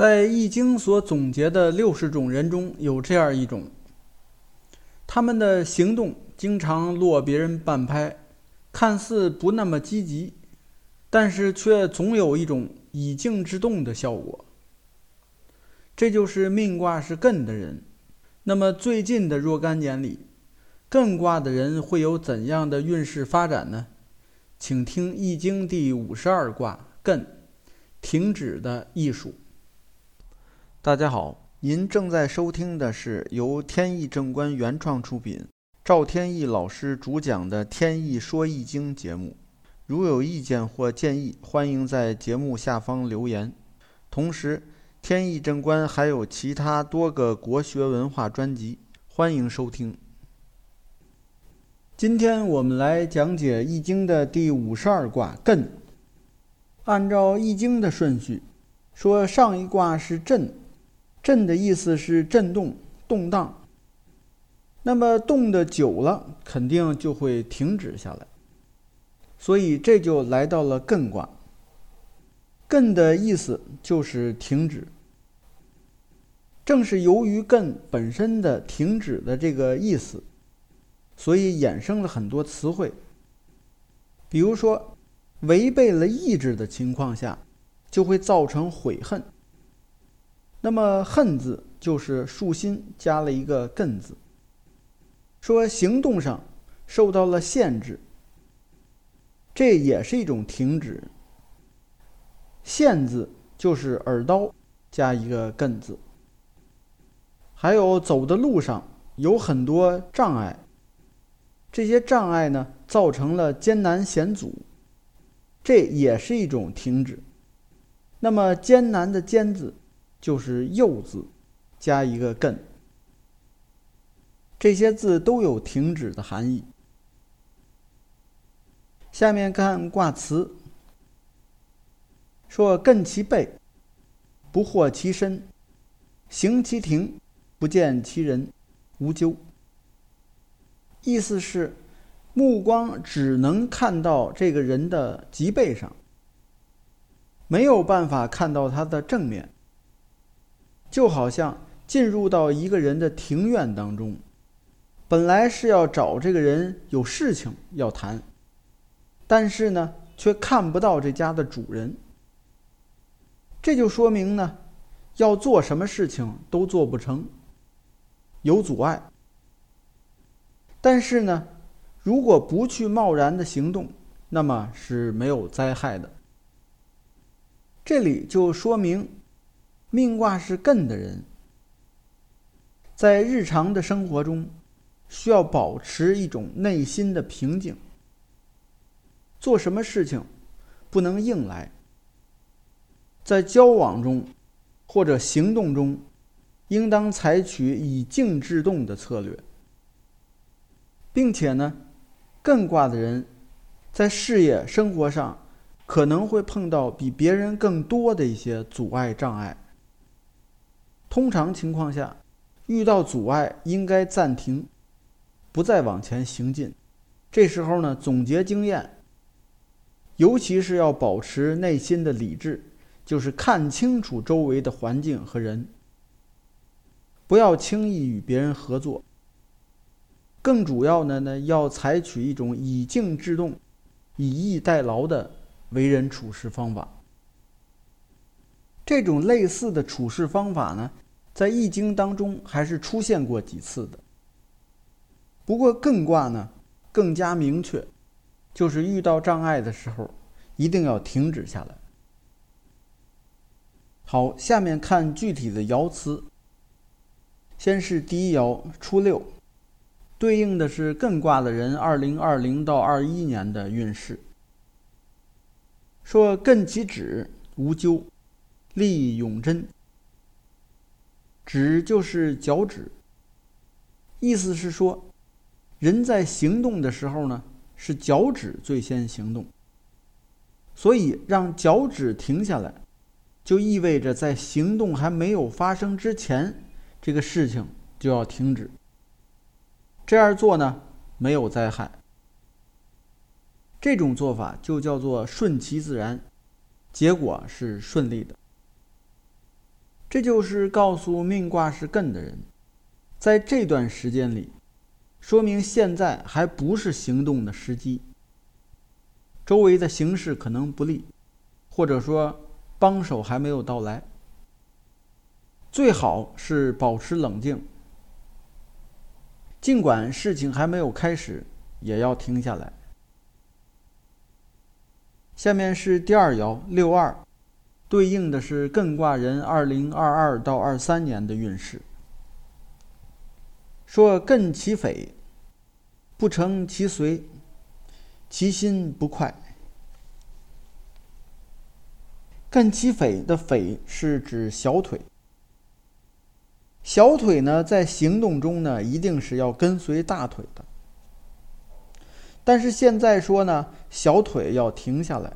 在《易经》所总结的六十种人中有这样一种，他们的行动经常落别人半拍，看似不那么积极，但是却总有一种以静制动的效果。这就是命卦是艮的人。那么最近的若干年里，艮卦的人会有怎样的运势发展呢？请听《易经》第五十二卦艮，停止的艺术。大家好，您正在收听的是由天意正观原创出品、赵天意老师主讲的《天意说易经》节目。如有意见或建议，欢迎在节目下方留言。同时，天意正观还有其他多个国学文化专辑，欢迎收听。今天我们来讲解《易经》的第五十二卦艮。按照《易经》的顺序，说上一卦是震。震的意思是震动、动荡。那么动的久了，肯定就会停止下来。所以这就来到了艮卦。艮的意思就是停止。正是由于艮本身的停止的这个意思，所以衍生了很多词汇。比如说，违背了意志的情况下，就会造成悔恨。那么“恨”字就是竖心加了一个“艮”字，说行动上受到了限制，这也是一种停止。“限”字就是耳刀加一个“艮”字，还有走的路上有很多障碍，这些障碍呢造成了艰难险阻，这也是一种停止。那么艰难的“艰”字。就是“又”字，加一个“艮”，这些字都有停止的含义。下面看卦辞，说：“艮其背，不惑其身；行其庭，不见其人，无咎。”意思是，目光只能看到这个人的脊背上，没有办法看到他的正面。就好像进入到一个人的庭院当中，本来是要找这个人有事情要谈，但是呢，却看不到这家的主人。这就说明呢，要做什么事情都做不成，有阻碍。但是呢，如果不去贸然的行动，那么是没有灾害的。这里就说明。命卦是艮的人，在日常的生活中，需要保持一种内心的平静。做什么事情，不能硬来。在交往中，或者行动中，应当采取以静制动的策略，并且呢，艮卦的人，在事业生活上，可能会碰到比别人更多的一些阻碍障碍。通常情况下，遇到阻碍应该暂停，不再往前行进。这时候呢，总结经验，尤其是要保持内心的理智，就是看清楚周围的环境和人，不要轻易与别人合作。更主要的呢，要采取一种以静制动、以逸待劳的为人处事方法。这种类似的处事方法呢，在《易经》当中还是出现过几次的。不过艮卦呢更加明确，就是遇到障碍的时候，一定要停止下来。好，下面看具体的爻辞。先是第一爻初六，对应的是艮卦的人二零二零到二一年的运势。说艮其趾，无咎。立永贞，指就是脚趾。意思是说，人在行动的时候呢，是脚趾最先行动。所以让脚趾停下来，就意味着在行动还没有发生之前，这个事情就要停止。这样做呢，没有灾害。这种做法就叫做顺其自然，结果是顺利的。这就是告诉命卦是艮的人，在这段时间里，说明现在还不是行动的时机。周围的形势可能不利，或者说帮手还没有到来。最好是保持冷静，尽管事情还没有开始，也要停下来。下面是第二爻六二，对应的是艮卦人二零二二到二三年的运势。说艮其匪，不成其随，其心不快。艮其匪的匪是指小腿，小腿呢在行动中呢一定是要跟随大腿的。但是现在说呢，小腿要停下来，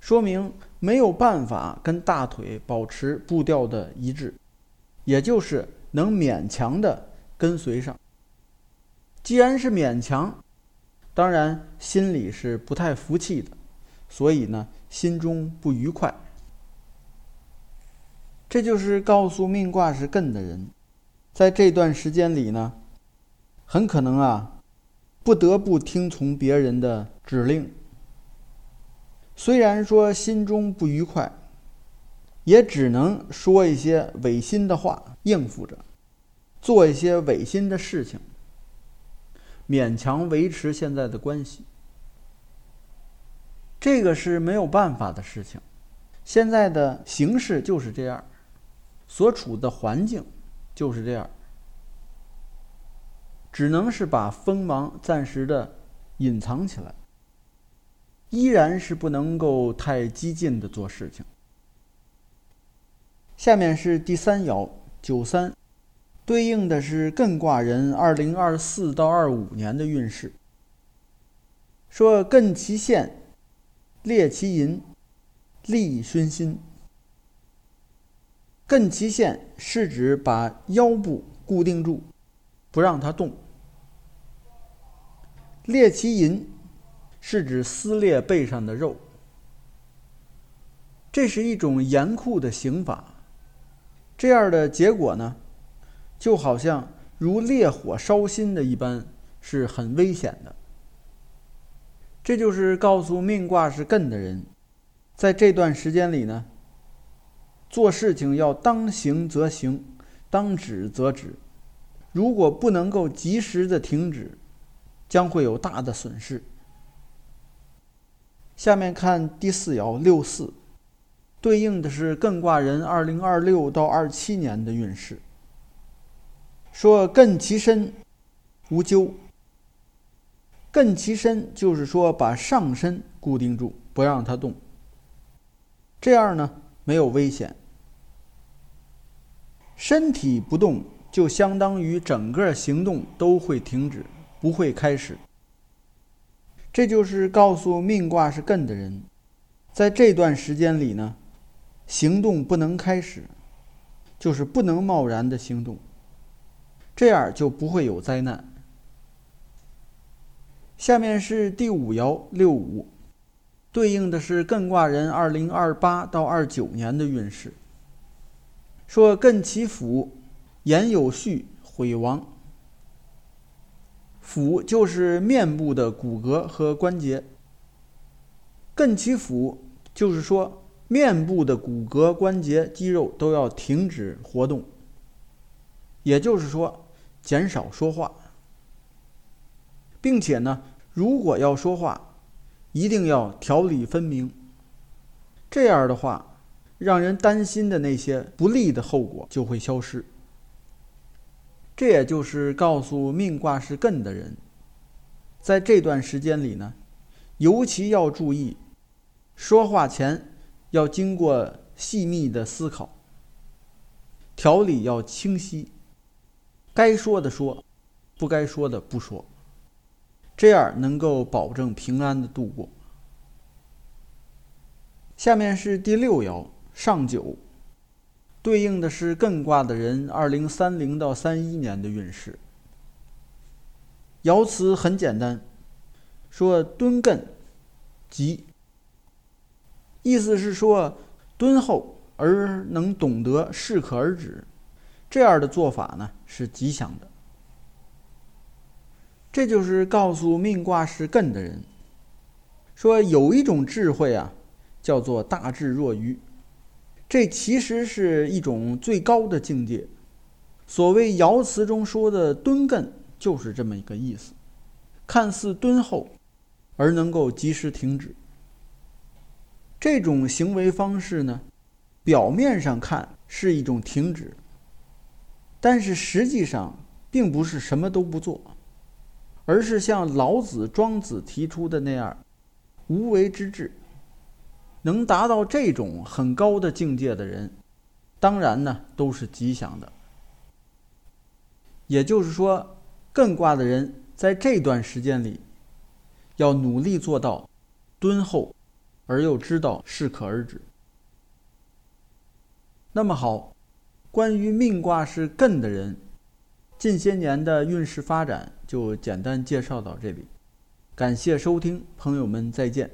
说明没有办法跟大腿保持步调的一致，也就是能勉强的跟随上。既然是勉强，当然心里是不太服气的，所以呢，心中不愉快。这就是告诉命卦是艮的人，在这段时间里呢，很可能啊。不得不听从别人的指令，虽然说心中不愉快，也只能说一些违心的话应付着，做一些违心的事情，勉强维持现在的关系。这个是没有办法的事情，现在的形势就是这样，所处的环境就是这样。只能是把锋芒暂时的隐藏起来，依然是不能够太激进的做事情。下面是第三爻九三，对应的是艮卦人二零二四到二五年的运势。说艮其线，列其寅，利熏心。艮其线是指把腰部固定住，不让它动。裂其银，是指撕裂背上的肉。这是一种严酷的刑法，这样的结果呢，就好像如烈火烧心的一般，是很危险的。这就是告诉命卦是艮的人，在这段时间里呢，做事情要当行则行，当止则止。如果不能够及时的停止，将会有大的损失。下面看第四爻六四，对应的是艮卦人二零二六到二七年的运势。说艮其身，无咎。艮其身就是说把上身固定住，不让它动。这样呢，没有危险。身体不动，就相当于整个行动都会停止。不会开始，这就是告诉命卦是艮的人，在这段时间里呢，行动不能开始，就是不能贸然的行动，这样就不会有灾难。下面是第五爻六五，对应的是艮卦人二零二八到二九年的运势。说艮其府，言有序，毁亡。腑就是面部的骨骼和关节，艮其腑就是说面部的骨骼、关节、肌肉都要停止活动，也就是说减少说话，并且呢，如果要说话，一定要条理分明。这样的话，让人担心的那些不利的后果就会消失。这也就是告诉命卦是艮的人，在这段时间里呢，尤其要注意，说话前要经过细密的思考，条理要清晰，该说的说，不该说的不说，这样能够保证平安的度过。下面是第六爻上九。对应的是艮卦的人，二零三零到三一年的运势。爻辞很简单，说敦艮吉，意思是说敦厚而能懂得适可而止，这样的做法呢是吉祥的。这就是告诉命卦是艮的人，说有一种智慧啊，叫做大智若愚，这其实是一种最高的境界。所谓爻辞中说的敦艮，就是这么一个意思，看似敦厚，而能够及时停止。这种行为方式呢，表面上看是一种停止，但是实际上并不是什么都不做。而是像老子、庄子提出的那样，无为之治。能达到这种很高的境界的人，当然呢都是吉祥的。也就是说，艮卦的人在这段时间里，要努力做到敦厚，而又知道适可而止。那么好，关于命卦是艮的人。近些年的运势发展就简单介绍到这里，感谢收听，朋友们再见。